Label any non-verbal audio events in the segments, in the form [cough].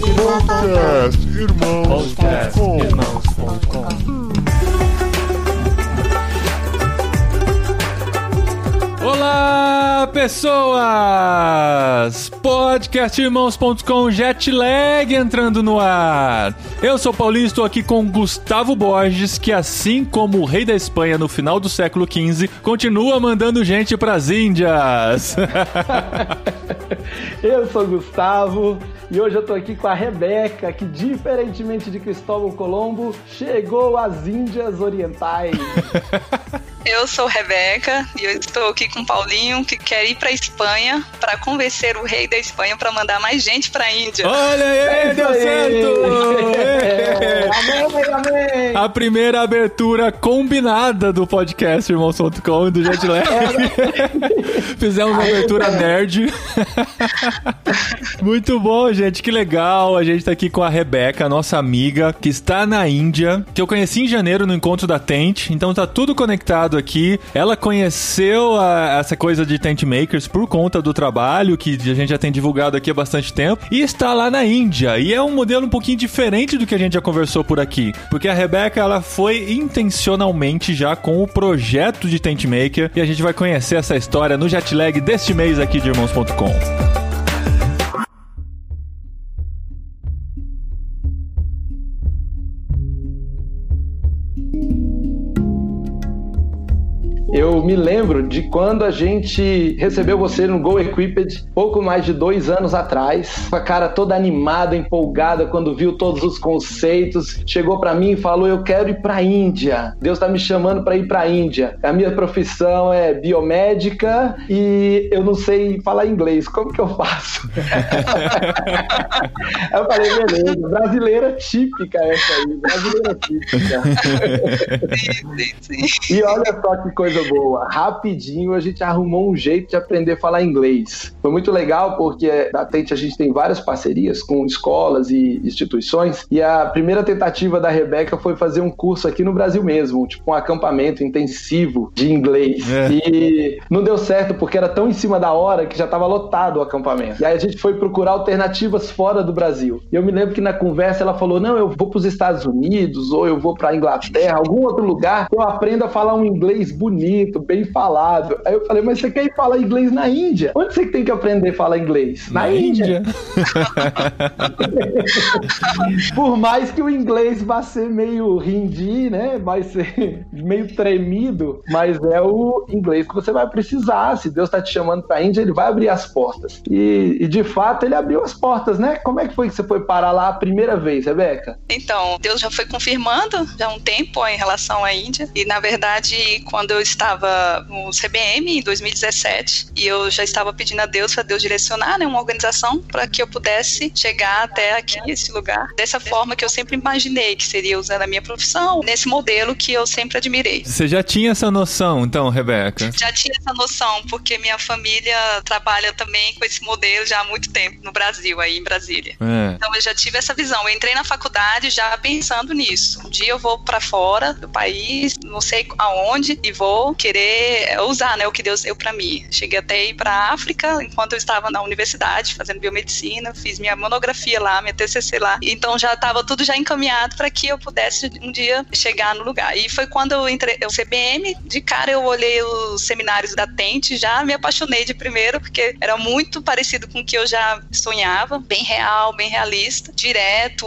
Podcast Irmãos.com Olá, pessoas! Podcastirmãos.com Jetlag entrando no ar. Eu sou Paulinho, estou aqui com Gustavo Borges, que assim como o rei da Espanha no final do século XV, continua mandando gente pras Índias. [laughs] Eu sou Gustavo e hoje eu tô aqui com a Rebeca, que diferentemente de Cristóvão Colombo, chegou às Índias Orientais. [laughs] Eu sou Rebeca e eu estou aqui com o Paulinho, que quer ir para Espanha para convencer o rei da Espanha para mandar mais gente para a Índia. Olha aí, É deu aí. certo! É, [laughs] amém, amém! A primeira abertura combinada do podcast Irmãos.com e do Jetlag. [laughs] Fizemos uma abertura nerd. [laughs] Muito bom, gente. Que legal. A gente tá aqui com a Rebeca, nossa amiga, que está na Índia, que eu conheci em janeiro no encontro da Tent. Então tá tudo conectado aqui. Ela conheceu a- essa coisa de tent makers por conta do trabalho que a gente já tem divulgado aqui há bastante tempo. E está lá na Índia. E é um modelo um pouquinho diferente do que a gente já conversou por aqui. Porque a Rebeca, ela foi intencionalmente já com o projeto de tent maker. E a gente vai conhecer essa história no jetlag deste mês aqui de irmãos.com. me lembro de quando a gente recebeu você no Go Equipped, pouco mais de dois anos atrás, com a cara toda animada, empolgada, quando viu todos os conceitos, chegou pra mim e falou: Eu quero ir pra Índia. Deus tá me chamando pra ir pra Índia. A minha profissão é biomédica e eu não sei falar inglês. Como que eu faço? [laughs] Eu falei: Beleza, brasileira típica essa aí, brasileira típica. Sim, sim. E olha só que coisa boa. Rapidinho a gente arrumou um jeito de aprender a falar inglês. Foi muito legal porque na Tente a gente tem várias parcerias com escolas e instituições. E a primeira tentativa da Rebeca foi fazer um curso aqui no Brasil mesmo, tipo um acampamento intensivo de inglês. É. E não deu certo porque era tão em cima da hora que já estava lotado o acampamento. E aí a gente foi procurar alternativas fora do Brasil. E eu me lembro que na conversa ela falou: "Não, eu vou para os Estados Unidos ou eu vou para Inglaterra, algum outro lugar, que eu aprendo a falar um inglês bonito, bem falado". Aí eu falei: "Mas você quer ir falar inglês na Índia? Onde você tem que aprender a falar inglês?" [laughs] Por mais que o inglês vá ser meio hindi, né? Vai ser meio tremido, mas é o inglês que você vai precisar. Se Deus tá te chamando pra Índia, ele vai abrir as portas. E, e, de fato ele abriu as portas, né? Como é que foi que você foi parar lá a primeira vez, Rebeca? Então, Deus já foi confirmando já há um tempo em relação à Índia. E, na verdade, quando eu estava no CBM, em 2017, e eu já estava pedindo a Deus para Deus direcionar né, uma organização para que eu pudesse chegar até aqui, esse lugar, dessa forma que eu sempre imaginei que seria usando a minha profissão, nesse modelo que eu sempre admirei. Você já tinha essa noção, então, Rebeca? Já tinha essa noção, porque minha família trabalha também com esse modelo já há muito tempo no Brasil, aí em Brasília. É. Então eu já tive essa visão. Eu entrei na faculdade já pensando nisso. Um dia eu vou para fora do país, não sei aonde, e vou querer usar, né, o que Deus deu para mim. Cheguei até ir para África enquanto eu estava na universidade fazendo biomedicina, fiz minha monografia lá, minha TCC lá. Então já estava tudo já encaminhado para que eu pudesse um dia chegar no lugar. E foi quando eu entrei no CBM, de cara eu olhei os seminários da Tente, já me apaixonei de primeiro porque era muito parecido com o que eu já sonhava, bem real, bem realista, direto,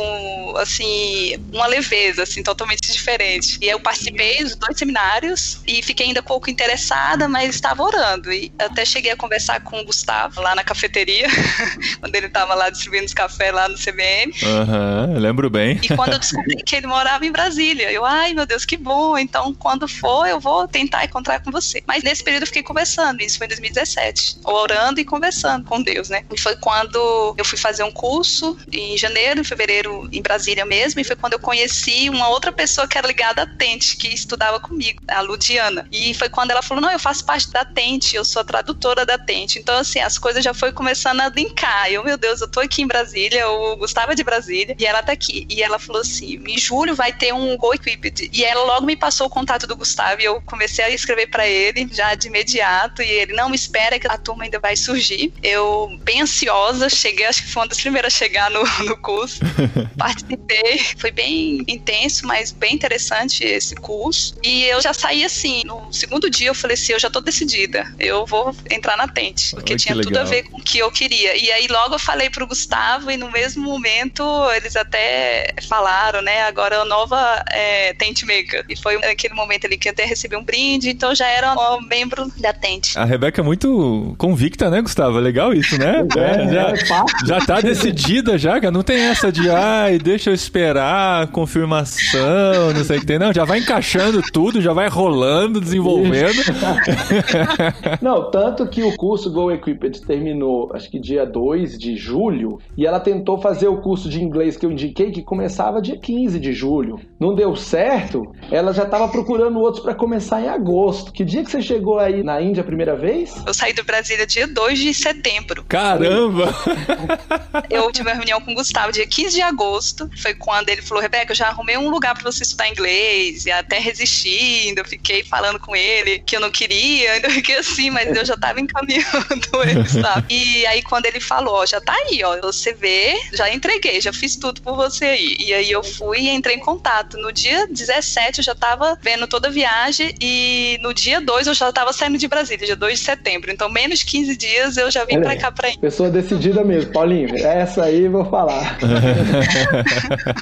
assim, uma leveza, assim, totalmente diferente. E eu participei dos dois seminários e fiquei ainda pouco interessada, mas estava orando. E até cheguei a conversar com o Gustavo lá na cafeteria, [laughs] quando ele estava lá distribuindo os cafés lá no CBM. Aham, eu lembro bem. E quando eu descobri que ele morava em Brasília, eu, ai meu Deus, que bom. Então, quando for, eu vou tentar encontrar com você. Mas nesse período eu fiquei conversando, isso foi em 2017, orando e conversando com Deus, né? E foi quando eu fui fazer um curso em janeiro, em fevereiro, em Brasília mesmo, e foi quando eu conheci uma outra pessoa que era ligada à Tente, que estudava comigo, a Ludiana. E foi foi quando ela falou: Não, eu faço parte da Tente, eu sou a tradutora da Tente. Então, assim, as coisas já foi começando a linkar. Eu, meu Deus, eu tô aqui em Brasília, o Gustavo é de Brasília, e ela tá aqui. E ela falou assim: em julho vai ter um Go Equipped. E ela logo me passou o contato do Gustavo e eu comecei a escrever para ele já de imediato. E ele: Não, me espera que a turma ainda vai surgir. Eu, bem ansiosa, cheguei, acho que foi uma das primeiras a chegar no, no curso. [laughs] Participei, foi bem intenso, mas bem interessante esse curso. E eu já saí assim, no segundo dia eu falei assim, eu já tô decidida, eu vou entrar na Tente, porque Ai, tinha tudo legal. a ver com o que eu queria. E aí logo eu falei pro Gustavo e no mesmo momento eles até falaram, né, agora é a nova é, Tente Maker. E foi naquele momento ali que eu até recebi um brinde, então já era um membro da Tente. A Rebeca é muito convicta, né, Gustavo? É legal isso, né? [laughs] É, já, é fácil. já tá decidida já, cara. Não tem essa de, ai, deixa eu esperar, confirmação, não sei o que tem. Não, já vai encaixando tudo, já vai rolando, desenvolvendo. [laughs] Não, tanto que o curso Go Equipped terminou, acho que dia 2 de julho, e ela tentou fazer o curso de inglês que eu indiquei, que começava dia 15 de julho. Não deu certo, ela já estava procurando outros para começar em agosto. Que dia que você chegou aí na Índia a primeira vez? Eu saí do Brasília dia 2 de setembro. Caramba! [laughs] Eu tive uma reunião com o Gustavo dia 15 de agosto. Foi quando ele falou: Rebeca, eu já arrumei um lugar para você estudar inglês. E até resistindo, eu fiquei falando com ele que eu não queria, [laughs] ainda fiquei assim, mas eu já tava encaminhando [laughs] ele, sabe? E aí, quando ele falou: Ó, já tá aí, ó, você vê, já entreguei, já fiz tudo por você aí. E aí eu fui e entrei em contato. No dia 17 eu já tava vendo toda a viagem e no dia 2 eu já tava saindo de Brasília, dia 2 de setembro. Então, menos 15 dias eu já vim Olha pra aí. cá pra Pessoa decidida mesmo, Paulinho. Essa aí eu vou falar. [laughs]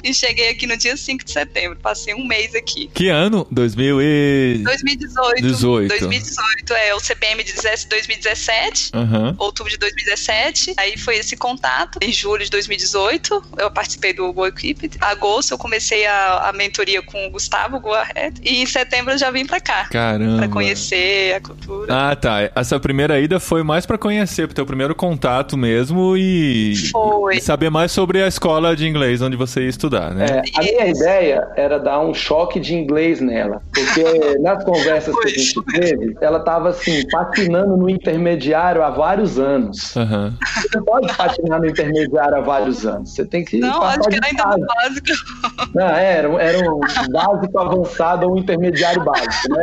E cheguei aqui no dia 5 de setembro. Passei um mês aqui. que ano? 2000 e... 2018. 18. 2018, é. O CPM de 2017. Aham. Outubro de 2017, aí foi esse contato. Em julho de 2018, eu participei do Go Equipped. Agosto, eu comecei a, a mentoria com o Gustavo Go Ahead. E em setembro, eu já vim pra cá. Caramba. Pra conhecer a cultura. Ah, tá. Essa primeira ida foi mais pra conhecer, pro teu primeiro contato mesmo e Foi. e saber mais sobre a escola de inglês onde você ia estudar, né? É, a minha ideia era dar um choque de inglês nela, porque [laughs] nas conversas que a gente teve, ela estava assim, patinando no intermediário há vários anos. Aham. Você não pode patinar no intermediário há vários anos. Você tem que Não, acho que de era ainda no básico. Não, era, era um básico avançado ou um intermediário básico, né?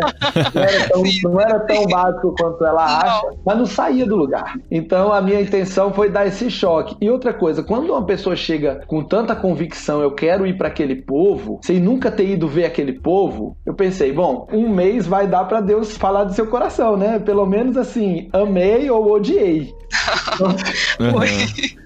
Não era tão, Sim. não era tão básico quanto ela Não. acha, mas não saía do lugar. Então a minha intenção foi dar esse choque. E outra coisa, quando uma pessoa chega com tanta convicção, eu quero ir para aquele povo, sem nunca ter ido ver aquele povo, eu pensei, bom, um mês vai dar para Deus falar do seu coração, né? Pelo menos assim, amei ou odiei. [laughs] Aham.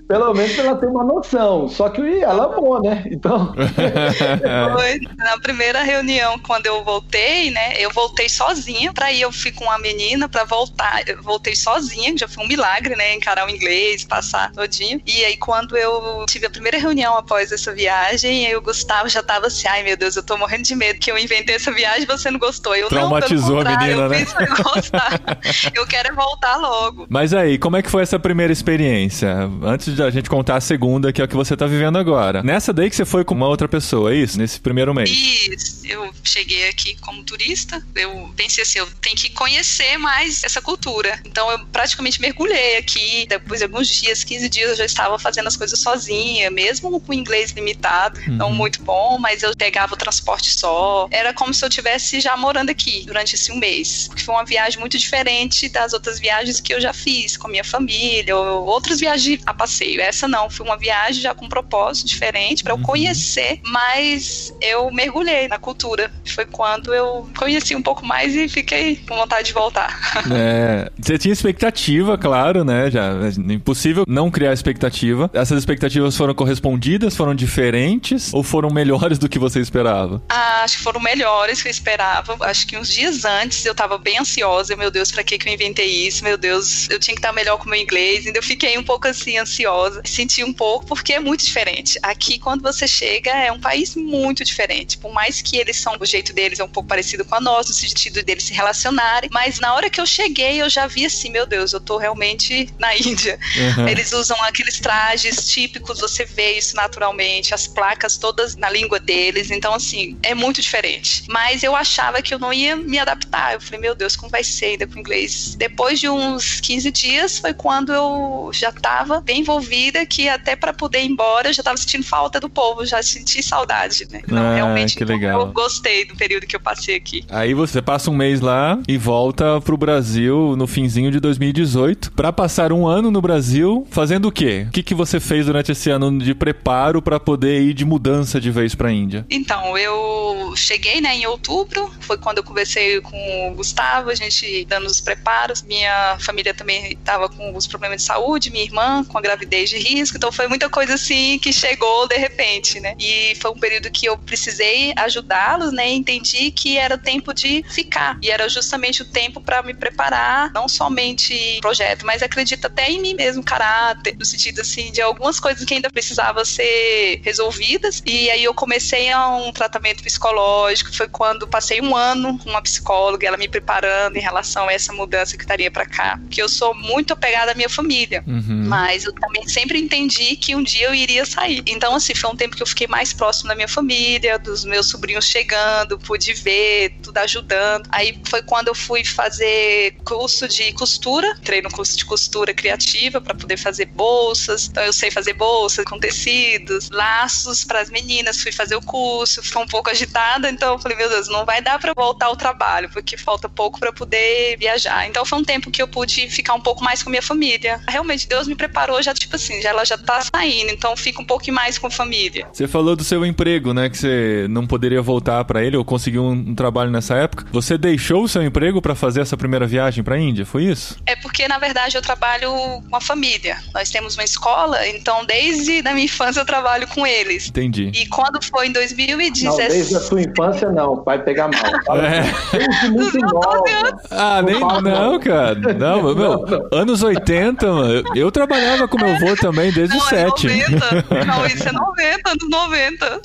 Pelo menos ela ter uma noção. Só que ela amou, né? Então. [laughs] Foi na primeira reunião, quando eu voltei, né? Eu voltei sozinha. Pra ir, eu fui com uma menina pra voltar. Eu voltei sozinha, que já foi um milagre, né? Encarar o inglês, passar todinho. E aí, quando eu tive a primeira reunião após essa viagem, aí o Gustavo já tava assim: ai meu Deus, eu tô morrendo de medo que eu inventei essa viagem e você não gostou. Eu Traumatizou a não, pelo contrário, menina, eu né? fiz pra gostar. [laughs] eu quero é voltar logo. Mas aí, como é que foi essa primeira experiência? Antes de a gente contar a segunda, que é o que você tá vivendo agora. Nessa daí que você foi com uma outra pessoa, é isso? Nesse primeiro mês. Isso, eu cheguei aqui como turista, eu pensei assim, eu tenho que conhecer mais essa cultura. Então eu praticamente mergulhei aqui, depois de alguns dias, 15 dias, eu já estava fazendo as coisas sozinha, mesmo com inglês limitado, não muito bom, mas eu pegava o transporte só. Era como se eu tivesse já morando aqui durante esse um mês. Porque foi uma viagem muito diferente das outras viagens que eu já fiz com a minha família, ou outras viagens a passeio. Essa não, foi uma viagem já com um propósito diferente para eu conhecer, mas eu mergulhei na cultura. Foi quando eu conheci um pouco mais e fiquei com vontade de voltar. [laughs] É, você tinha expectativa, claro, né? Já é impossível não criar expectativa. Essas expectativas foram correspondidas, foram diferentes ou foram melhores do que você esperava? Ah, acho que foram melhores que eu esperava. Acho que uns dias antes eu tava bem ansiosa. Meu Deus, pra que que eu inventei isso? Meu Deus, eu tinha que estar melhor com o meu inglês. Ainda eu fiquei um pouco assim, ansiosa curiosa, senti um pouco, porque é muito diferente. Aqui, quando você chega, é um país muito diferente. Por mais que eles são, o jeito deles é um pouco parecido com a nossa, no sentido deles se relacionarem, mas na hora que eu cheguei, eu já vi assim, meu Deus, eu tô realmente [laughs] na Índia. Uhum. Eles usam aqueles trajes típicos, você vê isso naturalmente, as placas todas na língua deles, então assim, é muito diferente. Mas eu achava que eu não ia me adaptar. Eu falei, meu Deus, como vai ser ainda com inglês? Depois de uns 15 dias foi quando eu já estava bem envolvida, que até para poder ir embora eu já estava sentindo falta do povo, já senti saudade, né? Então, ah, realmente, que legal. eu gostei do período que eu passei aqui. Aí você passa um mês lá e volta pro Brasil no finzinho de 2018 para passar um ano no Brasil fazendo o quê? O que, que você fez durante esse ano de preparo para poder ir de mudança de vez para a Índia? Então, eu cheguei né, em outubro, foi quando eu conversei com o Gustavo, a gente dando os preparos. Minha família também estava com alguns problemas de saúde, minha irmã com a gravidez de risco, então foi muita coisa assim que chegou de repente, né? E foi um período que eu precisei ajudá-los, né? Entendi que era tempo de ficar e era justamente o tempo para me preparar, não somente projeto, mas acredito até em mim mesmo, caráter, no sentido assim de algumas coisas que ainda precisavam ser resolvidas. E aí eu comecei a um tratamento psicológico, foi quando passei um ano com uma psicóloga, ela me preparando em relação a essa mudança que estaria para cá, que eu sou muito apegada à minha família, uhum. mas eu também sempre entendi que um dia eu iria sair. Então assim, foi um tempo que eu fiquei mais próximo da minha família, dos meus sobrinhos chegando, pude ver, tudo ajudando. Aí foi quando eu fui fazer curso de costura, entrei no curso de costura criativa para poder fazer bolsas. Então eu sei fazer bolsas com tecidos, laços para as meninas. Fui fazer o curso, foi um pouco agitada, então eu falei, meu Deus, não vai dar para voltar ao trabalho, porque falta pouco para poder viajar. Então foi um tempo que eu pude ficar um pouco mais com minha família. Realmente Deus me preparou já tipo assim, já ela já tá saindo, então fica um pouco mais com a família. Você falou do seu emprego, né, que você não poderia voltar para ele ou conseguiu um, um, trabalho nessa época. Você deixou o seu emprego para fazer essa primeira viagem para a Índia, foi isso? É porque na verdade eu trabalho com a família. Nós temos uma escola, então desde a minha infância eu trabalho com eles. Entendi. E quando foi em 2017. Não, desde a sua infância não, vai pegar mal. [laughs] É. Desde muito nova. Ah, nem não, cara. Não, meu, [laughs] não, não. anos 80, mano. Eu trabalhava com meu avô também desde os 7. É 90. [laughs] Não, isso é 90, anos 90.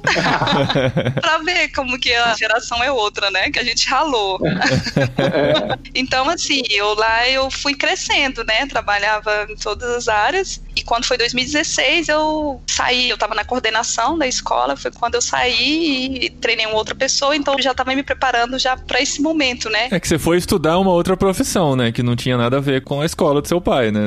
[laughs] pra ver como que a geração é outra, né? Que a gente ralou. [laughs] então, assim, eu lá eu fui crescendo, né? Trabalhava em todas as áreas. E quando foi 2016, eu saí, eu estava na coordenação da escola, foi quando eu saí e treinei uma outra pessoa, então eu já estava me preparando já para esse momento, né? É que você foi estudar uma outra profissão, né? Que não tinha nada a ver com a escola do seu pai, né?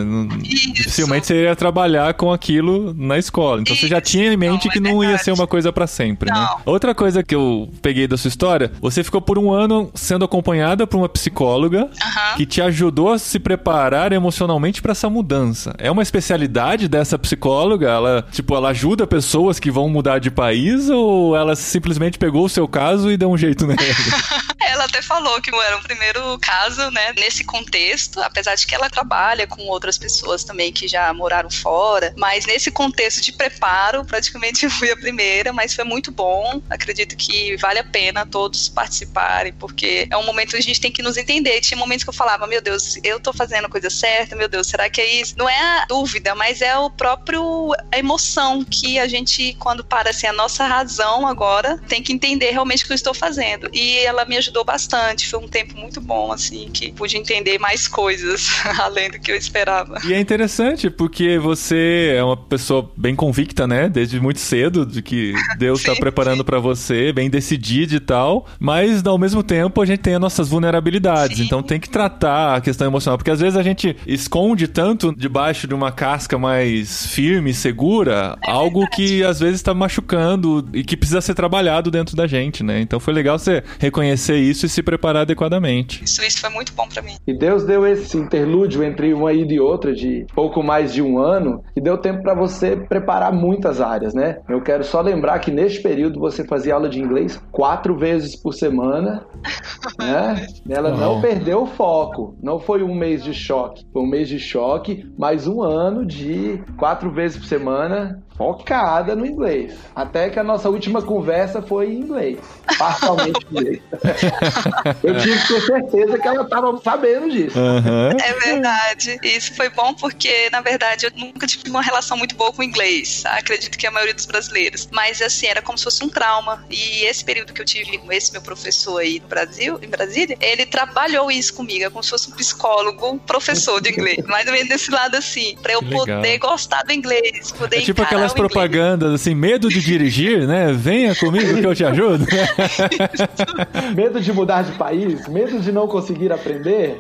Isso. Dificilmente você iria trabalhar com aquilo na escola. Então Isso. você já tinha em mente não, que é não ia ser uma coisa para sempre, né? não. né? Outra coisa que eu peguei da sua história, você ficou por um ano sendo acompanhada por uma psicóloga que te ajudou a se preparar emocionalmente para essa mudança. É uma especialidade dessa psicóloga? Ela, tipo, ela ajuda pessoas que vão mudar de país ou ela simplesmente pegou o seu caso e deu um jeito nele? [laughs] ela até falou que era o primeiro caso, né, nesse contexto, apesar de que ela trabalha com outras pessoas também que já moraram fora, mas nesse contexto de preparo, praticamente [laughs] fui a primeira, mas foi muito bom. Acredito que vale a pena todos participarem, porque é um momento que a gente tem que nos entender. Tinha momentos que eu falava, meu Deus, eu tô fazendo a coisa certa, meu Deus, será que é isso? Não é a dúvida, mas é o próprio a emoção que a gente, quando para assim, a nossa razão agora, tem que entender realmente o que eu estou fazendo. E ela me ajudou bastante, foi um tempo muito bom, assim, que pude entender mais coisas [laughs] além do que eu esperava. E é interessante, porque você é uma pessoa bem convicta, né, desde muito cedo, de que Deus [laughs] está preparando para você, bem decidida e tal, mas ao mesmo tempo a gente tem as nossas vulnerabilidades, sim. então tem que tratar a questão emocional, porque às vezes a gente esconde tanto debaixo de uma casca mais firme, segura, é algo verdade. que às vezes está machucando e que precisa ser trabalhado dentro da gente, né? Então foi legal você reconhecer isso e se preparar adequadamente. Isso, isso foi muito bom para mim. E Deus deu esse interlúdio entre uma ida e outra de pouco mais de um ano e deu tempo para você preparar muitas áreas, né? Eu quero só lembrar que neste período você fazia aula de inglês quatro vezes por semana, [laughs] né? Ela não perdeu o foco. Não foi um mês de choque, foi um mês de choque, mais um ano de quatro vezes por semana focada no inglês. Até que a nossa última conversa foi em inglês. Parcialmente em inglês. [laughs] Eu tive que ter certeza que ela estava sabendo disso. Aham. É verdade. Isso foi bom porque, na verdade, eu nunca tive uma relação muito boa com o inglês. Acredito que a maioria dos brasileiros. Mas, assim, era como se fosse um trauma. E esse período que eu tive com esse meu professor aí no Brasil, em Brasília, ele trabalhou isso comigo. É como se fosse um psicólogo, um professor de inglês. Mais ou menos desse lado, assim. Pra eu poder gostar do inglês. Poder É tipo encarar aquelas propagandas assim, medo de dirigir, né? Venha comigo que eu te ajudo. [laughs] Medo de mudar de país, medo de não conseguir aprender.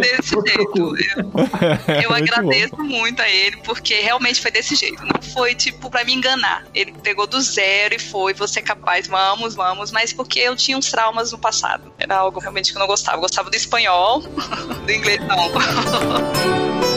Desse jeito. Eu, eu [laughs] Muito agradeço muito a ele, porque realmente foi desse jeito. Não foi, tipo, pra me enganar. Ele pegou do zero e foi, você é capaz, vamos, vamos. Mas porque eu tinha uns traumas no passado. Era algo realmente que eu não gostava. Eu gostava do espanhol, [laughs] do inglês não.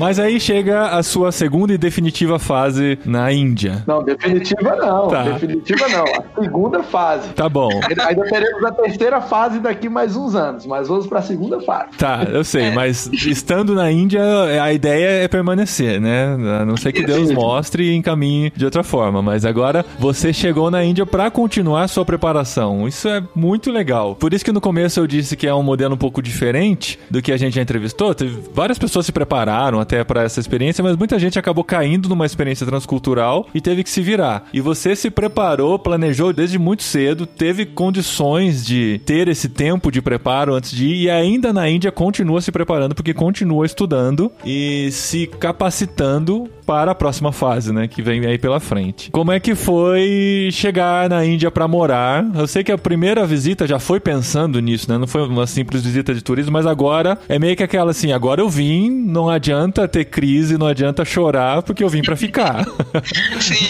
Mas aí chega a sua segunda e definitiva fase na Índia. Não, definitiva não. Tá. Definitiva não. A segunda fase. Tá bom. Ainda teremos a terceira fase daqui mais uns anos, mas vamos para a segunda fase. Tá, eu sei, mas estando na Índia, a ideia é permanecer, né? A não ser que Deus mostre e encaminhe de outra forma. Mas agora você chegou na Índia pra continuar sua preparação. Isso é muito legal. Por isso que no começo eu disse que é um modelo um pouco diferente do que a gente já entrevistou. Teve várias pessoas se prepararam até pra essa experiência, mas muita gente acabou caindo numa experiência transcultural e teve que se virar. E você se preparou, planejou desde muito cedo, teve condições de ter esse tempo de preparo antes de ir e ainda na Índia continua se preparando porque continua estudando e se capacitando para a próxima fase, né, que vem aí pela frente. Como é que foi chegar na Índia para morar? Eu sei que a primeira visita já foi pensando nisso, né? Não foi uma simples visita de turismo, mas agora é meio que aquela assim, agora eu vim, não adianta ter crise, não adianta chorar porque eu vim para ficar. [laughs] Sim,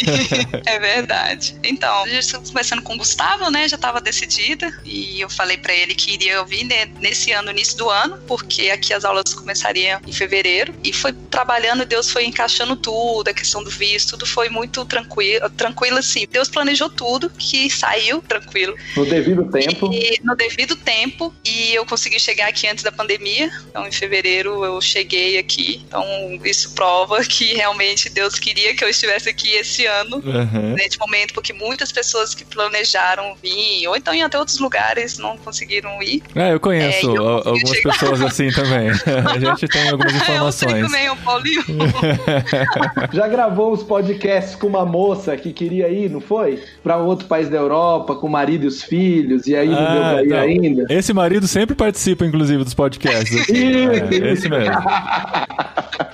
é verdade. Então, já estou conversando com o Gustavo, né? Já estava decidida. E eu falei para ele que iria vir né, nesse ano, início do ano, porque aqui as aulas começariam em fevereiro. E foi trabalhando, Deus foi encaixando tudo, a questão do visto, tudo foi muito tranquilo, tranquilo assim. Deus planejou tudo, que saiu tranquilo. No devido tempo. E no devido tempo, e eu consegui chegar aqui antes da pandemia. Então, em fevereiro eu cheguei aqui. Então, isso prova [laughs] que realmente Deus queria que eu estivesse aqui esse ano, Uhum. neste momento, porque muitas pessoas que planejaram vir, ou então em até outros lugares, não conseguiram ir. É, eu conheço É, eu algumas chegar. pessoas assim também. [laughs] A gente tem algumas É, eu sei informações. também, o Paulinho. [laughs] Já gravou os podcasts com uma moça que queria ir, não foi? Para outro país da Europa, com o marido e os filhos, e aí não deu Ah, pra ir então, ainda. Esse marido sempre participa, inclusive, dos podcasts. É, esse mesmo.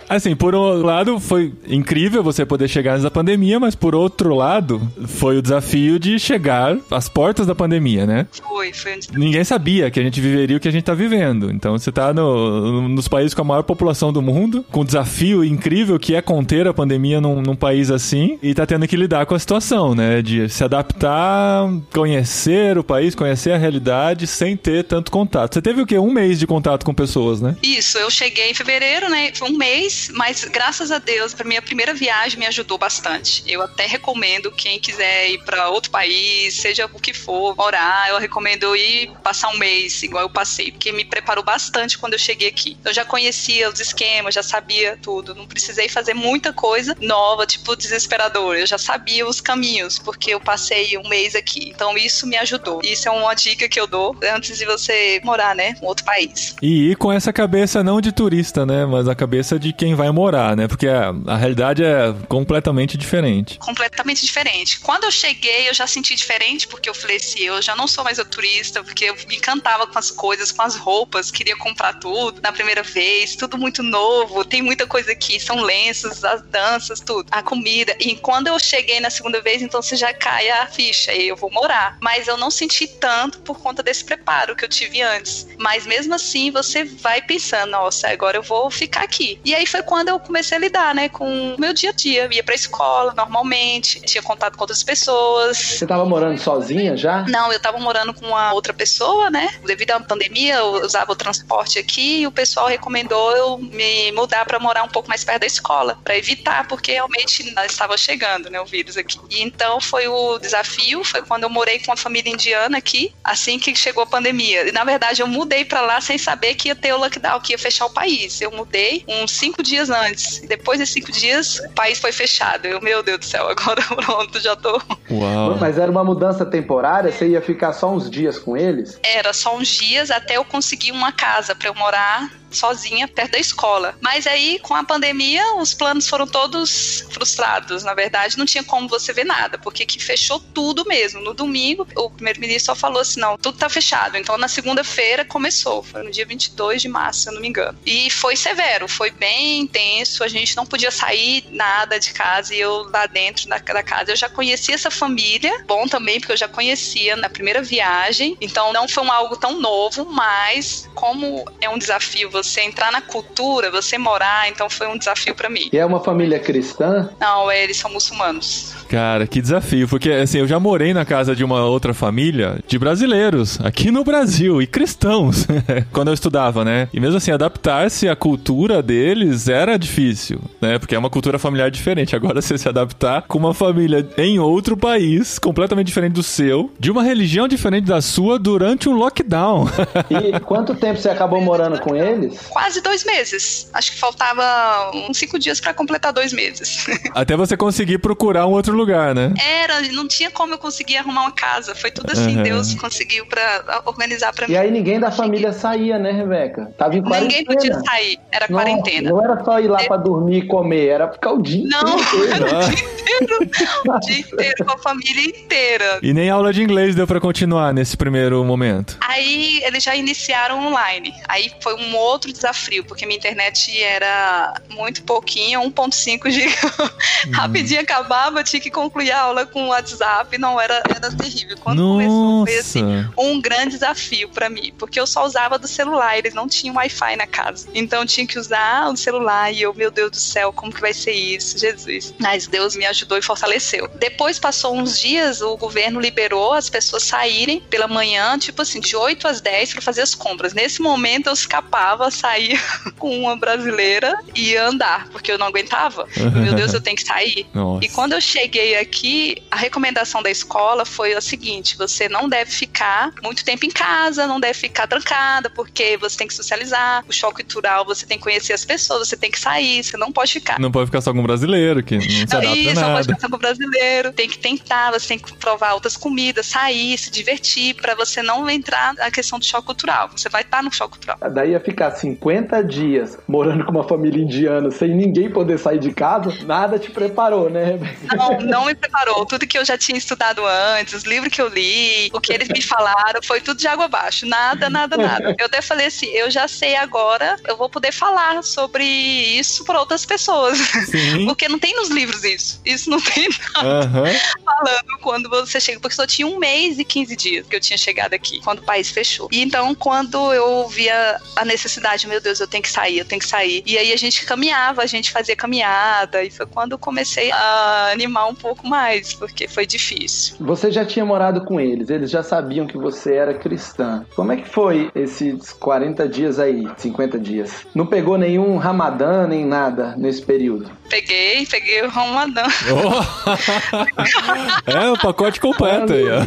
Assim, por um lado, foi incrível você poder chegar antes da pandemia, mas por outro lado, foi o desafio de chegar às portas da pandemia, né? Foi, foi antes. Ninguém sabia que a gente viveria o que a gente tá vivendo. Então você tá no- nos países com a maior população do mundo, com o desafio incrível que é conter a pandemia num, num país assim, e tá tendo que lidar com a situação, né? De se adaptar, conhecer o país, conhecer a realidade sem ter tanto contato. Você teve o quê? Um mês de contato com pessoas, né? Isso, eu cheguei em fevereiro, né? Foi um mês, mas graças a Deus, para minha primeira viagem me ajudou bastante. Eu até recomendo quem quiser ir para outro país, seja o que for, morar, eu recomendo ir passar um mês, igual eu passei, porque me preparou bastante quando eu cheguei aqui. Eu já conhecia os esquemas, já sabia tudo, não precisei fazer muita coisa nova, tipo desesperador. Eu já sabia os caminhos, porque eu passei um mês aqui. Então isso me ajudou. Isso é uma dica que eu dou antes de você morar, né, em outro país. E ir com essa cabeça não de turista, né? Mas a cabeça de quem vai morar, né? Porque a, a realidade é completamente diferente. completamente diferente. Quando eu cheguei, eu já senti diferente, porque eu falei assim, eu já não sou mais a turista, porque eu me encantava com as coisas, com as roupas, queria comprar tudo na primeira vez, tudo muito novo, tem muita coisa aqui, são lenços, as danças, tudo, a comida. E quando eu cheguei na segunda vez, então você já cai a ficha, e eu vou morar. Mas eu não senti tanto por conta desse preparo que eu tive antes. Mas mesmo assim, você vai pensando, nossa, agora eu vou ficar aqui. E aí foi quando eu comecei a lidar, né, com o meu dia a dia. Ia pra escola normalmente, tinha contato com outras pessoas. Você tava morando sozinha já? Não, eu tava morando com uma outra pessoa, né? Devido à pandemia, eu usava o transporte aqui e o pessoal recomendou eu me mudar pra morar um pouco mais perto da escola, pra para evitar, porque realmente estava chegando, né, o vírus aqui. E então foi o desafio, foi quando eu morei com uma família indiana aqui, assim que chegou a pandemia. E na verdade eu mudei para lá sem saber que ia ter o lockdown, que ia fechar o país. Eu mudei uns cinco dias antes. Depois de cinco dias, o país foi fechado. Eu, meu Deus do céu, [laughs] agora pronto, já tô. Uau. Mas era uma mudança temporária? Você ia ficar só uns dias com eles? Era só uns dias até eu conseguir uma casa para eu morar sozinha perto da escola. Mas aí, com a pandemia, os planos foram todos frustrados. Na verdade, não tinha como você ver nada, porque que fechou tudo mesmo. No domingo, o primeiro-ministro só falou assim: não, tudo tá fechado. Então, na segunda-feira começou. Foi no dia 22 de março, se eu não me engano. E foi severo, foi bem intenso. A gente não podia sair nada de casa e eu lá dentro da, da casa. Eu já conhecia essa família, bom também, porque eu já conhecia na primeira viagem. Então, não foi um algo tão novo, mas como é um desafio você entrar na cultura, você morar, então foi um desafio para mim. E é uma família cristã? Não, eles são muçulmanos. Cara, que desafio, porque assim, eu já morei na casa de uma outra família de brasileiros, aqui no Brasil, e cristãos, [laughs] quando eu estudava, né? E mesmo assim, adaptar-se à cultura deles era difícil, né? Porque é uma cultura familiar diferente. Agora, [laughs] você se adaptar com uma família em outro país, completamente diferente do seu, de uma religião diferente da sua, durante um lockdown. [laughs] e quanto tempo você acabou morando com eles? Quase dois meses. Acho que faltava uns cinco dias para completar dois meses. Até você conseguir procurar um outro lugar, né? Era, não tinha como eu conseguir arrumar uma casa. Foi tudo assim, uhum. Deus conseguiu para organizar para mim. E aí ninguém da família saía, né, Rebeca? Tava em quarentena. Ninguém podia sair, era Nossa, quarentena. Não era só ir lá é. para dormir e comer, era ficar o dia não, inteiro. Era o dia inteiro. o dia inteiro com a família inteira. E nem aula de inglês deu para continuar nesse primeiro momento. Aí eles já iniciaram online. Aí foi um outro desafio, porque minha internet era muito pouquinho, 1.5 GB. Hum. Rapidinho acabava, tinha que concluir a aula com o WhatsApp, não era, era terrível. Quando Nossa. começou, foi assim, um grande desafio para mim, porque eu só usava do celular, eles não tinham Wi-Fi na casa. Então eu tinha que usar o celular e eu, meu Deus do céu, como que vai ser isso? Jesus. Mas Deus me ajudou e fortaleceu. Depois passou uns dias, o governo liberou as pessoas saírem pela manhã, tipo assim, de 8 às 10 para fazer as compras. Nesse momento eu escapava, saía [laughs] com uma brasileira e andar, porque eu não aguentava. Meu Deus, eu tenho que sair. Nossa. E quando eu cheguei aqui, a recomendação da escola foi a seguinte: você não deve ficar muito tempo em casa, não deve ficar trancada, porque você tem que socializar. O choque cultural, você tem que conhecer as pessoas, você tem que sair, você não pode ficar. Não pode ficar só com brasileiro, que não se adapta Isso, nada. Pode só com brasileiro. Tem que tentar, você tem que provar outras comidas, sair, se divertir, para você não entrar na questão do choque cultural. Você vai estar no choque cultural. Daí ia ficar 50 dias morando com uma família indiana sem ninguém poder sair de casa, nada te preparou, né? Não, não me preparou. Tudo que eu já tinha estudado antes, os livros que eu li, o que eles me falaram, foi tudo de água abaixo. Nada, nada, nada. Eu até falei assim, eu já sei agora, eu vou poder falar sobre isso para outras pessoas. Sim. [laughs] Porque não tem nos livros isso. Isso [laughs] não tem nada. Uhum. Falando quando você chega, porque só tinha um mês e 15 dias que eu tinha chegado aqui, quando o país fechou. E então, quando eu via a necessidade, meu Deus, eu tenho que sair, eu tenho que sair. E aí a gente caminhava, a gente fazia caminhada, e foi quando eu comecei a animar um pouco mais, porque foi difícil. Você já tinha morado com eles, eles já sabiam que você era cristã. Como é que foi esses 40 dias aí, 50 dias? Não pegou nenhum ramadã, nem nada nesse período? Peguei, peguei o ramadã. Oh. [laughs] é, o pacote completo aí, ó.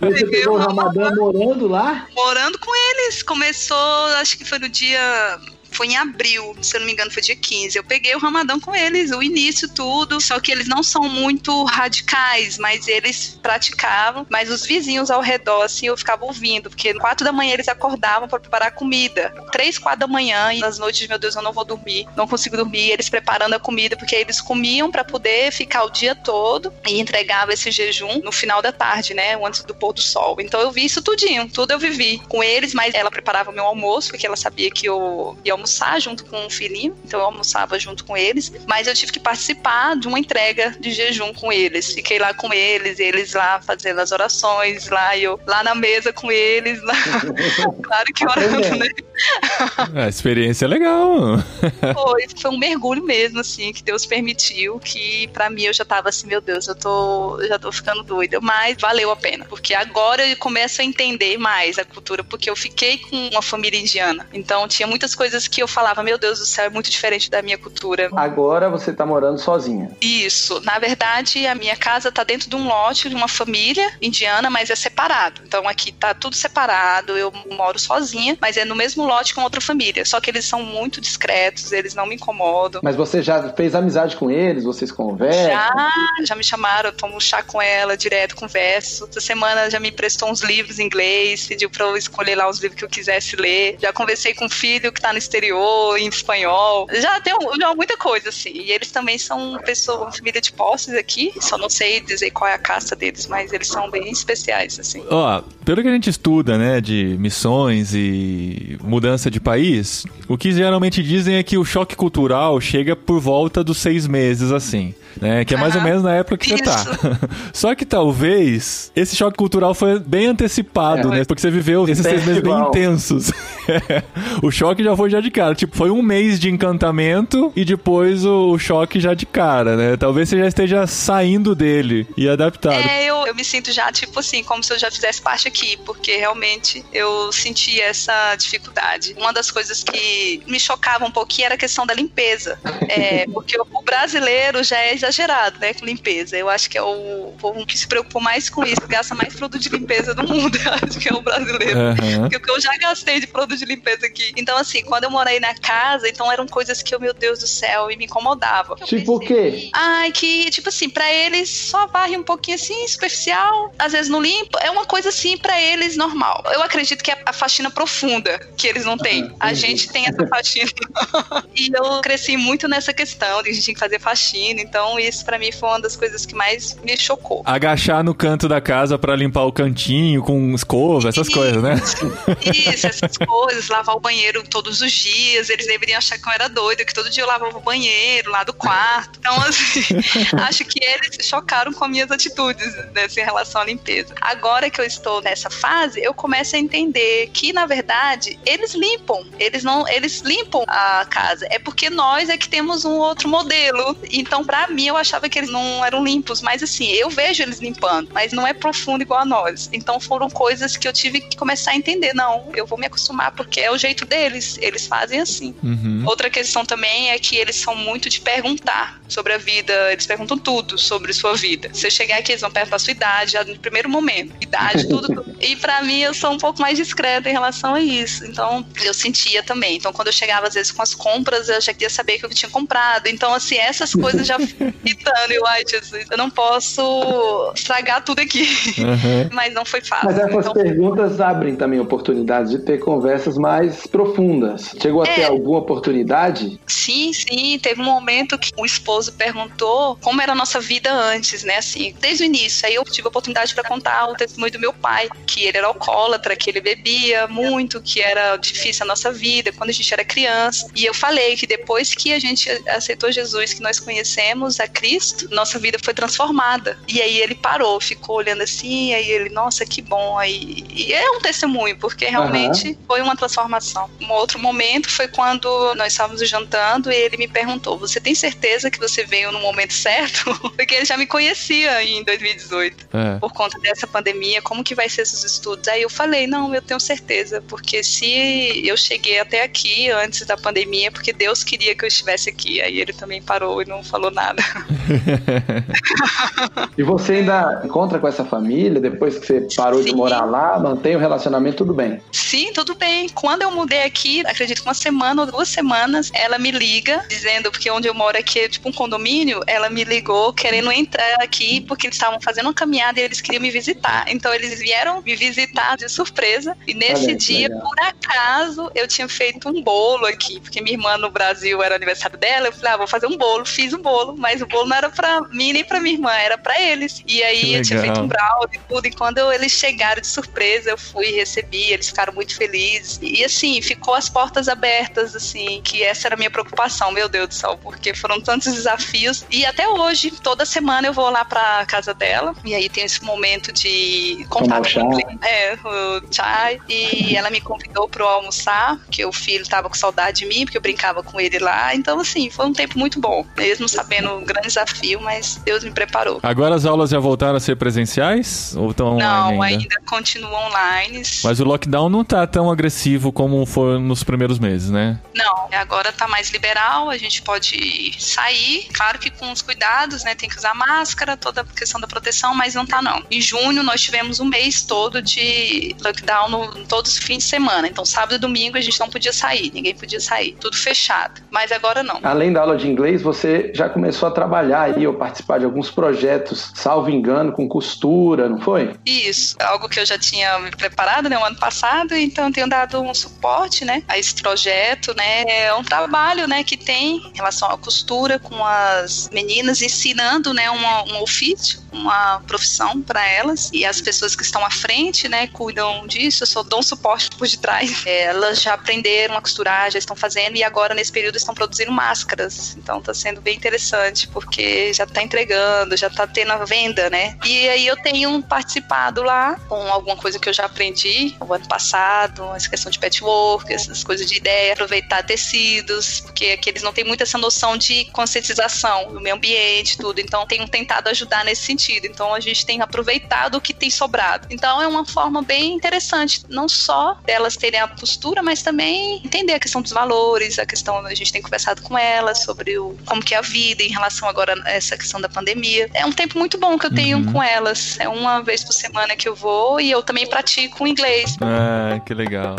Você pegou o ramadã morando lá? Morando com eles. Começou, acho que foi no dia foi em abril, se eu não me engano, foi dia 15. Eu peguei o Ramadão com eles, o início, tudo. Só que eles não são muito radicais, mas eles praticavam. Mas os vizinhos ao redor, assim, eu ficava ouvindo, porque quatro da manhã eles acordavam para preparar comida. Três, quatro da manhã, e nas noites, meu Deus, eu não vou dormir, não consigo dormir. Eles preparando a comida, porque eles comiam para poder ficar o dia todo e entregava esse jejum no final da tarde, né? Antes do pôr do sol. Então eu vi isso tudinho, tudo eu vivi com eles, mas ela preparava meu almoço, porque ela sabia que eu ia almoçar junto com o filhinho, então eu almoçava junto com eles, mas eu tive que participar de uma entrega de jejum com eles. Fiquei lá com eles, eles lá fazendo as orações, lá eu lá na mesa com eles, lá, [laughs] claro que orando, né? [laughs] A experiência é legal. [laughs] Foi, foi um mergulho mesmo, assim, que Deus permitiu, que para mim eu já tava assim, meu Deus, eu tô, já tô ficando doida, mas valeu a pena, porque agora eu começo a entender mais a cultura, porque eu fiquei com uma família indiana, então tinha muitas coisas que eu falava, meu Deus do céu, é muito diferente da minha cultura. Agora você tá morando sozinha. Isso, na verdade, a minha casa tá dentro de um lote de uma família indiana, mas é separado, então aqui tá tudo separado, eu moro sozinha, mas é no mesmo lote com outra família, só que eles são muito discretos, eles não me incomodam. Mas você já fez amizade com eles? Vocês conversam? Já, já me chamaram, eu tomo chá com ela direto, converso. Essa semana já me emprestou uns livros em inglês, pediu pra eu escolher lá os livros que eu quisesse ler. Já conversei com um filho que tá no exterior, em espanhol. Já tem já muita coisa, assim. E eles também são pessoa, uma família de posses aqui. Só não sei dizer qual é a casta deles, mas eles são bem especiais, assim. Ó, pelo que a gente estuda, né, de missões e mudança de país, o que geralmente dizem é que o choque cultural chega por volta dos seis meses, assim. Né, que é mais ou menos na época que Isso. você [laughs] tá. Só que talvez esse choque cultural foi bem antecipado, É. né? Porque você viveu esses seis meses bem intensos. [laughs] o choque já foi já de cara. Tipo, foi um mês de encantamento e depois o, o choque já de cara, né? Talvez você já esteja saindo dele e adaptado. É, eu, eu me sinto já, tipo assim, como se eu já fizesse parte aqui, porque realmente eu senti essa dificuldade. Uma das coisas que me chocava um pouquinho era a questão da limpeza. É, [laughs] porque o brasileiro já é exagerado, né, com limpeza. Eu acho que é o povo que se preocupou mais com isso, gasta mais produto de limpeza do mundo. [laughs] Eu acho que é o brasileiro. Aham. Porque o que eu já gastei de produto de limpeza aqui. Então, assim, quando eu morei na casa, então eram coisas que eu, meu Deus do céu, e me incomodavam. Eu Tipo o quê? Ai, que, tipo assim, pra eles só varre um pouquinho assim, superficial, às vezes não limpa. É uma coisa assim, pra eles, normal. Eu acredito que é a faxina profunda que eles não têm. A gente tem essa faxina. [laughs] e eu cresci muito nessa questão de a gente tinha que fazer faxina. Então, isso pra mim foi uma das coisas que mais me chocou. Agachar no canto da casa pra limpar o cantinho com escova, essas Isso. coisas, né? Isso, essas [laughs] coisas, lavar o banheiro todos os dias. Eles deveriam achar que eu era doida, que todo dia eu lavava o banheiro lá do quarto. Então, assim, [laughs] acho que eles chocaram com as minhas atitudes nessa em relação à limpeza. Agora que eu estou nessa fase, eu começo a entender que, na verdade, eles limpam. Eles não, eles limpam a casa. É porque nós é que temos um outro modelo. Então, pra mim, eu achava que eles não eram limpos, mas assim, eu vejo eles limpando, mas não é profundo igual a nós. Então, foram coisas que eu tive que começar a entender. Não, eu vou me acostumar porque é o jeito deles. Eles fazem assim. Uhum. Outra questão também é que eles são muito de perguntar sobre a vida, eles perguntam tudo sobre sua vida. Se eu chegar aqui, eles vão perguntar a sua idade, já no primeiro momento. Idade, tudo, tudo. [laughs] E pra mim, eu sou um pouco mais discreta em relação a isso. Então, eu sentia também. Então, quando eu chegava, às vezes, com as compras, eu já queria saber o que eu tinha comprado. Então, assim, essas coisas já ficam [laughs] irritando. Eu, ai, Jesus, eu não posso estragar tudo aqui. Uhum. [laughs] Mas não foi fácil. Mas essas Então, perguntas abrem também oportunidades de ter conversas mais profundas. Chegou a ter É. alguma oportunidade? Sim, sim. Teve um momento que o esposo perguntou como era a nossa vida antes, né? Assim, desde o início. Aí eu tive a oportunidade para contar o testemunho do meu pai, que ele era alcoólatra, que ele bebia muito, que era difícil a nossa vida quando a gente era criança. E eu falei que depois que a gente aceitou Jesus, que nós conhecemos a Cristo, nossa vida foi transformada. E aí ele parou, ficou olhando assim, aí ele, nossa, que bom. Aí, e é um testemunho, porque realmente foi uma transformação. Um outro momento foi quando nós estávamos jantando e ele me perguntou: Você tem certeza que você veio no momento certo? [laughs] Porque ele já me conhecia em 2018. É. Por conta dessa pandemia, como que vai ser esses estudos? Aí eu falei, não, eu tenho certeza, porque se eu cheguei até aqui antes da pandemia, porque Deus queria que eu estivesse aqui. Aí ele também parou e não falou nada. [laughs] E você ainda encontra com essa família depois que você parou de Sim. morar lá? Mantém o relacionamento tudo bem? Sim, tudo bem. Quando eu mudei aqui, acredito que uma semana ou duas semanas, ela me liga, dizendo, porque onde eu moro aqui é tipo um condomínio, ela me ligou querendo entrar aqui, porque eles estavam fazendo uma caminhada e eles queriam me visitar. Então eles vieram me visitar de surpresa. E nesse Olha dia, legal. por acaso, eu tinha feito um bolo aqui, porque minha irmã no Brasil era aniversário dela. Eu falei, ah, vou fazer um bolo. Fiz um bolo, mas. O bolo não era pra mim nem pra minha irmã, era pra eles. E aí eu tinha feito um brownie e tudo. E quando eu, eles chegaram de surpresa, eu fui e recebi, eles ficaram muito felizes. E assim, ficou as portas abertas, assim, que essa era a minha preocupação, meu Deus do céu, porque foram tantos desafios. E até hoje, toda semana eu vou lá pra casa dela. E aí tem esse momento de contato com o É, o chai. E ela me convidou pro almoçar, que o filho tava com saudade de mim, porque eu brincava com ele lá. Então, assim, foi um tempo muito bom. Mesmo sabendo o grande desafio, mas Deus me preparou. Agora as aulas já voltaram a ser presenciais? Ou estão Não, ainda? ainda continuam online. Mas o lockdown não tá tão agressivo como foi nos primeiros meses, né? Não, agora tá mais liberal, a gente pode sair, claro que com os cuidados, né? Tem que usar máscara, toda a questão da proteção, mas não tá não. Em junho nós tivemos um mês todo de lockdown no, todos os fins de semana. Então, sábado e domingo a gente não podia sair, ninguém podia sair, tudo fechado. Mas agora não. Além da aula de inglês, você já começou a trabalhar aí ou participar de alguns projetos, salvo engano, com costura, não foi? Isso, algo que eu já tinha me preparado, né, o ano passado, então tenho dado um suporte, né, a esse projeto, né, é um trabalho, né, que tem em relação à costura com as meninas, ensinando, né, uma, um ofício, uma profissão para elas e as pessoas que estão à frente, né, cuidam disso, eu só dou um suporte por detrás. É, elas já aprenderam a costurar, já estão fazendo e agora nesse período estão produzindo máscaras. Então está sendo bem interessante porque já está entregando, já está tendo a venda, né? E aí eu tenho participado lá com alguma coisa que eu já aprendi o ano passado, essa questão de patchwork, essas coisas de ideia, aproveitar tecidos, porque aqui eles não têm muito essa noção de conscientização do meio ambiente, tudo. Então tenho tentado ajudar nesse sentido. Então a gente tem aproveitado o que tem sobrado. Então é uma forma bem interessante, não só delas terem a postura, mas também entender a questão dos valores, a questão a gente tem conversado com elas sobre o, como que é a vida em relação agora a essa questão da pandemia. É um tempo muito bom que eu tenho uhum. com elas. É uma vez por semana que eu vou e eu também pratico inglês. Ah, que legal.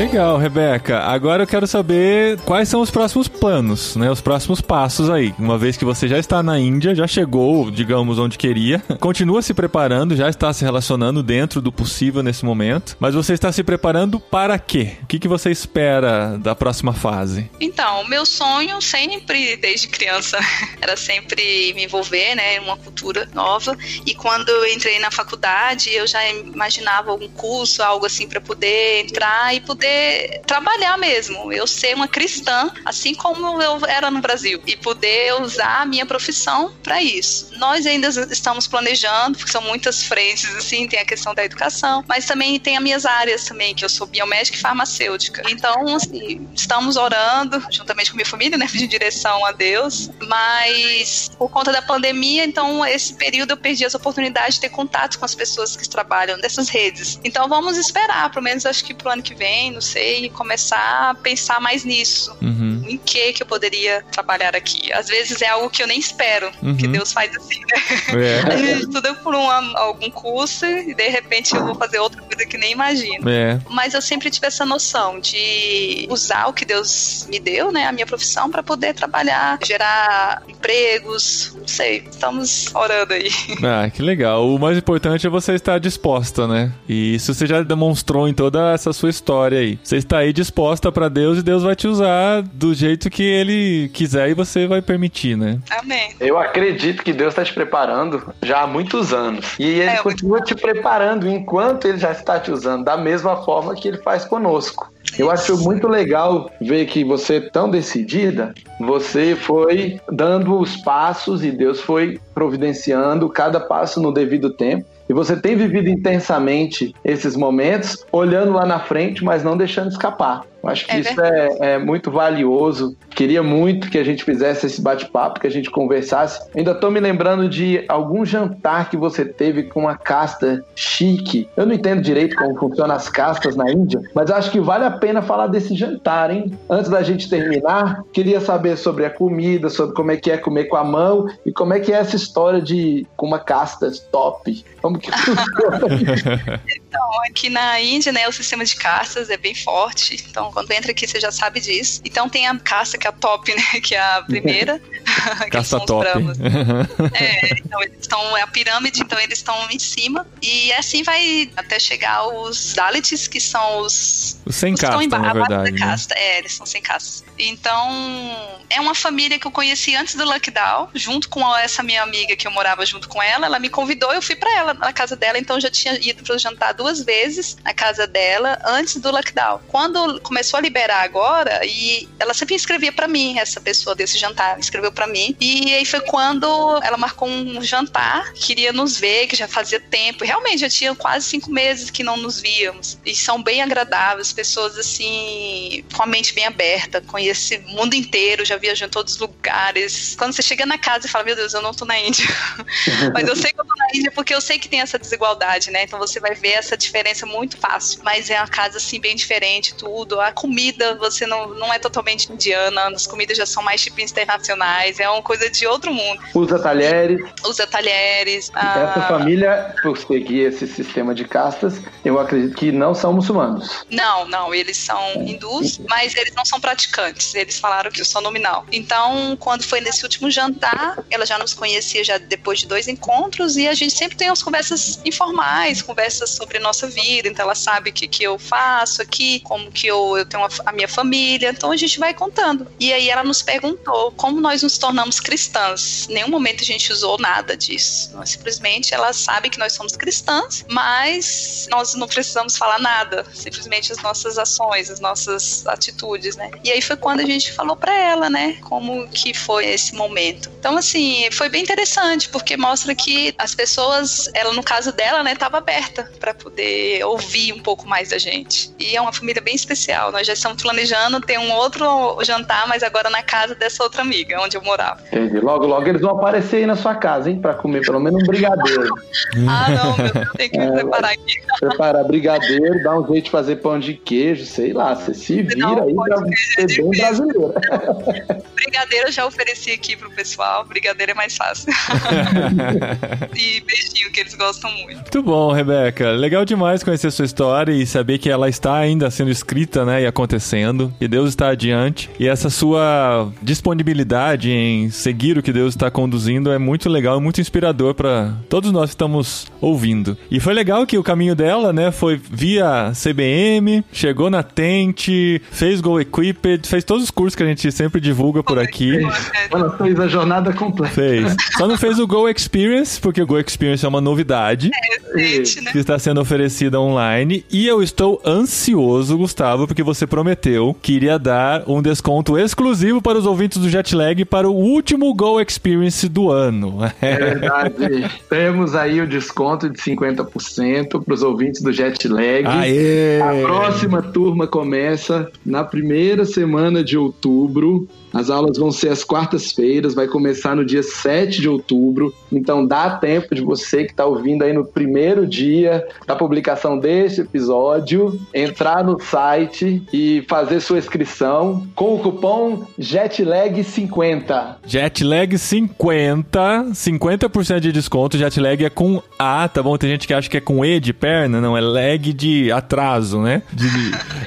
Legal, Rebeca. Agora eu quero saber quais são os próximos planos, né? Os próximos passos aí. Uma vez que você já está na Índia, já chegou, digamos, onde queria, [laughs] continua se preparando, já está se relacionando dentro do possível nesse momento, mas você está se preparando para quê? O que, que você espera da próxima fase? Então, o meu sonho sempre, desde criança, [laughs] era sempre me envolver, né, em uma cultura nova. E quando eu entrei na faculdade, eu já imaginava algum curso, algo assim, para poder entrar e poder poder trabalhar mesmo, eu ser uma cristã, assim como eu era no Brasil, e poder usar a minha profissão para isso. Nós ainda estamos planejando, porque são muitas frentes, assim, tem a questão da educação, mas também tem as minhas áreas também, que eu sou biomédica e farmacêutica. Então, assim, estamos orando, juntamente com minha família, né, [laughs] de direção a Deus, mas por conta da pandemia, então, esse período eu perdi as oportunidades de ter contato com as pessoas que trabalham dessas redes. Então, vamos esperar, pelo menos acho que pro ano que vem, não sei, e começar a pensar mais nisso. Uhum. Em que que eu poderia trabalhar aqui. Às vezes é algo que eu nem espero, uhum. que Deus faz assim, né? É. A gente estuda por um, algum curso e de repente eu vou fazer outra coisa que nem imagino. É. Mas eu sempre tive essa noção de usar o que Deus me deu, né, a minha profissão, para poder trabalhar, gerar empregos, não sei, estamos orando aí. Ah, que legal. O mais importante é você estar disposta, né? E isso você já demonstrou em toda essa sua história aí. Você está aí disposta para Deus e Deus vai te usar do jeito que Ele quiser e você vai permitir, né? Amém. Eu acredito que Deus está te preparando já há muitos anos. E Ele é, continua muito... te preparando enquanto Ele já está te usando, da mesma forma que Ele faz conosco. Eu acho muito legal ver que você, tão decidida, você foi dando os passos e Deus foi providenciando cada passo no devido tempo. E você tem vivido intensamente esses momentos, olhando lá na frente, mas não deixando escapar. Acho que é isso é, é, muito valioso. Queria muito que a gente fizesse esse bate-papo, que a gente conversasse. Ainda estou me lembrando de algum jantar que você teve com uma casta chique. Eu não entendo direito como funcionam as castas na Índia, mas acho que vale a pena falar desse jantar, hein? Antes da gente terminar, queria saber sobre a comida, sobre como é que é comer com a mão e como é que é essa história de com uma casta top. Como que [laughs] funciona? [laughs] então, aqui na Índia, né, o sistema de castas é bem forte. Então, quando entra aqui, você já sabe disso. Então tem a caça, que é a top, né? [laughs] Que é a primeira. [laughs] [laughs] Caça top. é, então eles Então é a pirâmide, então eles estão em cima. E assim vai até chegar aos Dalits, que são os. Sem casta, na verdade. Né? Casta. É, eles são sem casta. Então, é uma família que eu conheci antes do lockdown, junto com essa minha amiga que eu morava junto com ela. Ela me convidou, eu fui para ela, na casa dela, então eu já tinha ido para jantar duas vezes na casa dela antes do lockdown. Quando começou a liberar agora, e ela sempre escrevia para mim, essa pessoa desse jantar, escreveu para mim. E aí foi quando ela marcou um jantar, queria nos ver, que já fazia tempo. Realmente já tinha quase cinco meses que não nos víamos. E são bem agradáveis, pessoas assim, com a mente bem aberta, conhece o mundo inteiro, já viajou em todos os lugares. Quando você chega na casa e fala, meu Deus, eu não tô na Índia. [laughs] Mas eu sei que eu tô na Índia porque eu sei que tem essa desigualdade, né? Então você vai ver essa diferença muito fácil. Mas é uma casa assim bem diferente, tudo. A comida, você não, não é totalmente indiana, as comidas já são mais tipo internacionais, é uma coisa de outro mundo. Usa talheres. Usa talheres. Essa ah... família, por seguir esse sistema de castas, eu acredito que não são muçulmanos. Não, não, eles são hindus, mas eles não são praticantes. Eles falaram que eu sou nominal. Então, quando foi nesse último jantar, ela já nos conhecia já depois de dois encontros e a gente sempre tem umas conversas informais, conversas sobre nossa vida. Então, ela sabe o que, que eu faço aqui, como que eu, eu tenho a, a minha família. Então, a gente vai contando. E aí ela nos perguntou como nós nos tornamos cristãs. Em nenhum momento a gente usou nada disso. Nós, simplesmente ela sabe que nós somos cristãs, mas nós não precisamos falar nada. Simplesmente as nossas ações, as nossas atitudes, né? E aí foi quando a gente falou para ela, né? Como que foi esse momento. Então, assim, foi bem interessante, porque mostra que as pessoas, ela no caso dela, né, estava aberta para poder ouvir um pouco mais da gente. E é uma família bem especial. Nós já estamos planejando ter um outro jantar, mas agora na casa dessa outra amiga, onde eu morava. Entendi. Logo, logo eles vão aparecer aí na sua casa, hein, para comer pelo menos um brigadeiro. ah, não, meu, tem que é, preparar aqui. Preparar brigadeiro, dar um jeito de fazer pão de queijo, sei lá, você se vira não, aí pra ser é bem brasileiro. [laughs] brigadeiro eu já ofereci aqui pro pessoal, brigadeiro é mais fácil. [laughs] e beijinho, que eles gostam muito. Muito bom, Rebeca. Legal demais conhecer a sua história e saber que ela está ainda sendo escrita, né, e acontecendo, e Deus está adiante. E essa sua disponibilidade em seguir o que Deus está conduzindo é muito legal e muito inspirador para todos nós que estamos ouvindo. E foi legal que o caminho dela, né, foi via CBM, chegou na Tente, fez Go Equipped, fez todos os cursos que a gente sempre divulga por aqui. Ela fez a jornada completa. Fez. Só não fez o Go Experience, porque o Go Experience é uma novidade é, né? que está sendo oferecida online. E eu estou ansioso, Gustavo, porque você prometeu que iria dar um desconto exclusivo para os ouvintes do Jetlag para o último Go Experience do ano. É verdade. Temos aí o desconto de 50% para os ouvintes do Jetlag. Aê! A próxima turma começa na primeira semana de outubro. As aulas vão ser às quartas-feiras, vai começar no dia 7 de outubro. Então dá tempo de você que está ouvindo aí no primeiro dia da publicação deste episódio, entrar no site e fazer sua inscrição com o cupom JETLAG50. JETLAG50, 50% de desconto. Jetlag é com A, tá bom? Tem gente que acha que é com E de perna, não, é lag de atraso, né? De... [laughs]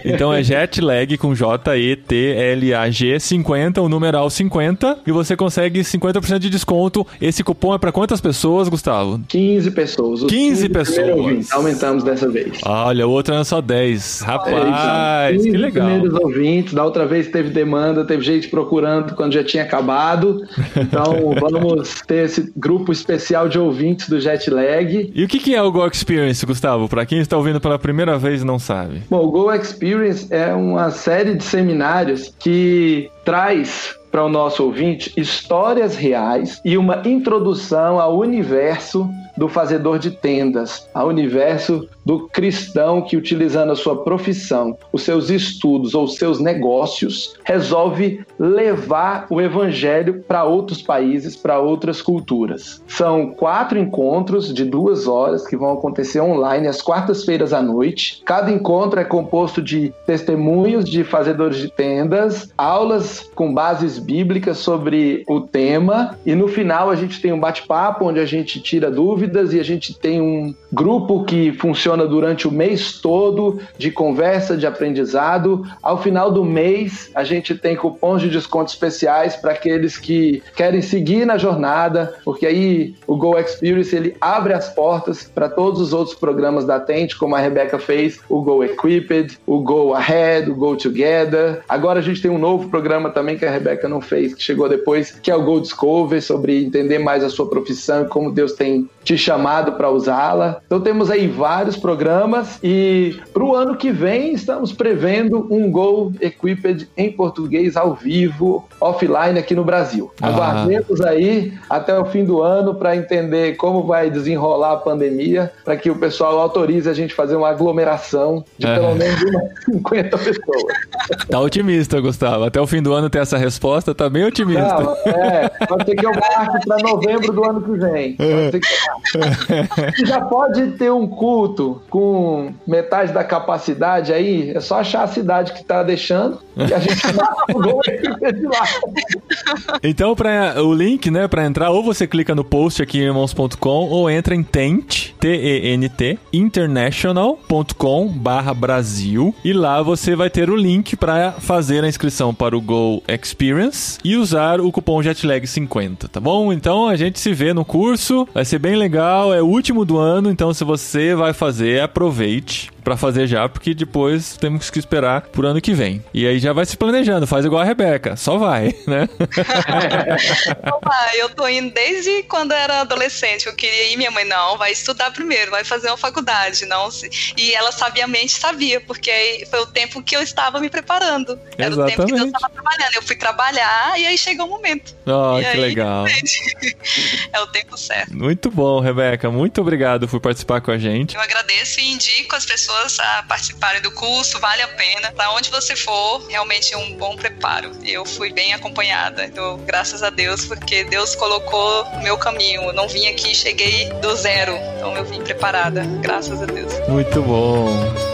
Então é JETLAG com J-E-T-L-A-G 50 50, o numeral 50, e você consegue 50% de desconto. Esse cupom é para quantas pessoas, Gustavo? 15 pessoas. 15, 15 pessoas. Aumentamos dessa vez. Olha, o outro era só 10. Rapaz, é, que legal. primeiros ouvintes. Da outra vez teve demanda, teve gente procurando quando já tinha acabado. Então [laughs] vamos ter esse grupo especial de ouvintes do Jetlag. E o que, que é o Go Experience, Gustavo? Para quem está ouvindo pela primeira vez e não sabe. Bom, o Go Experience é uma série de seminários que traz para o nosso ouvinte histórias reais e uma introdução ao universo do fazedor de tendas, ao universo do cristão que, utilizando a sua profissão, os seus estudos ou seus negócios, resolve levar o evangelho para outros países, para outras culturas. São quatro encontros de duas horas que vão acontecer online às quartas-feiras à noite. Cada encontro é composto de testemunhos de fazedores de tendas, aulas com bases bíblicas sobre o tema e no final a gente tem um bate-papo onde a gente tira dúvidas e a gente tem um grupo que funciona durante o mês todo de conversa, de aprendizado. Ao final do mês, a gente tem cupons de desconto especiais para aqueles que querem seguir na jornada, porque aí o Go Experience ele abre as portas para todos os outros programas da Tente, como a Rebeca fez, o Go Equipped, o Go Ahead, o Go Together. Agora a gente tem um novo programa também que a Rebeca não fez, que chegou depois, que é o Go Discover, sobre entender mais a sua profissão como Deus tem te chamado para usá-la. Então temos aí vários programas e para o ano que vem estamos prevendo um Go Equipped em português ao vivo, offline aqui no Brasil. Ah. Aguardemos aí até o fim do ano para entender como vai desenrolar a pandemia, para que o pessoal autorize a gente fazer uma aglomeração de é. pelo menos umas [laughs] 50 pessoas. Tá otimista, Gustavo. Até o fim do ano ter essa resposta, tá bem otimista. Não, é, pode ser que eu marque para novembro do ano que vem. Pode ser que... [laughs] Já pode ter um culto com metade da capacidade aí, é só achar a cidade que está deixando e a gente [laughs] gol de lá. Então, para o link, né, para entrar, ou você clica no post aqui em irmãos.com ou entra em Tent, T-E-N-T, international.com barra Brasil e lá você vai ter o link para fazer a inscrição para o Go Experience e usar o cupom JETLAG50, tá bom? Então a gente se vê no curso, vai ser bem legal, é o último do ano, então se você vai fazer, aproveite para fazer já, porque depois temos que esperar por ano que vem. E aí já vai se planejando, faz igual a Rebeca, só vai, [laughs] né? eu tô indo desde quando era adolescente, eu queria ir, minha mãe, não, vai estudar primeiro, vai fazer uma faculdade, não E ela sabiamente sabia, porque foi o tempo que eu estava me preparando. Era Exatamente. o tempo que Deus estava trabalhando. Eu fui trabalhar e aí chegou o momento. Oh, e que aí, legal. [laughs] é o tempo certo. Muito bom, Rebeca. Muito obrigado por participar com a gente. Eu agradeço e indico as pessoas pessoas a participarem do curso, vale a pena. Para onde você for, realmente é um bom preparo. Eu fui bem acompanhada, então, graças a Deus, porque Deus colocou o meu caminho. Eu não vim aqui, cheguei do zero, então eu vim preparada, graças a Deus. Muito bom.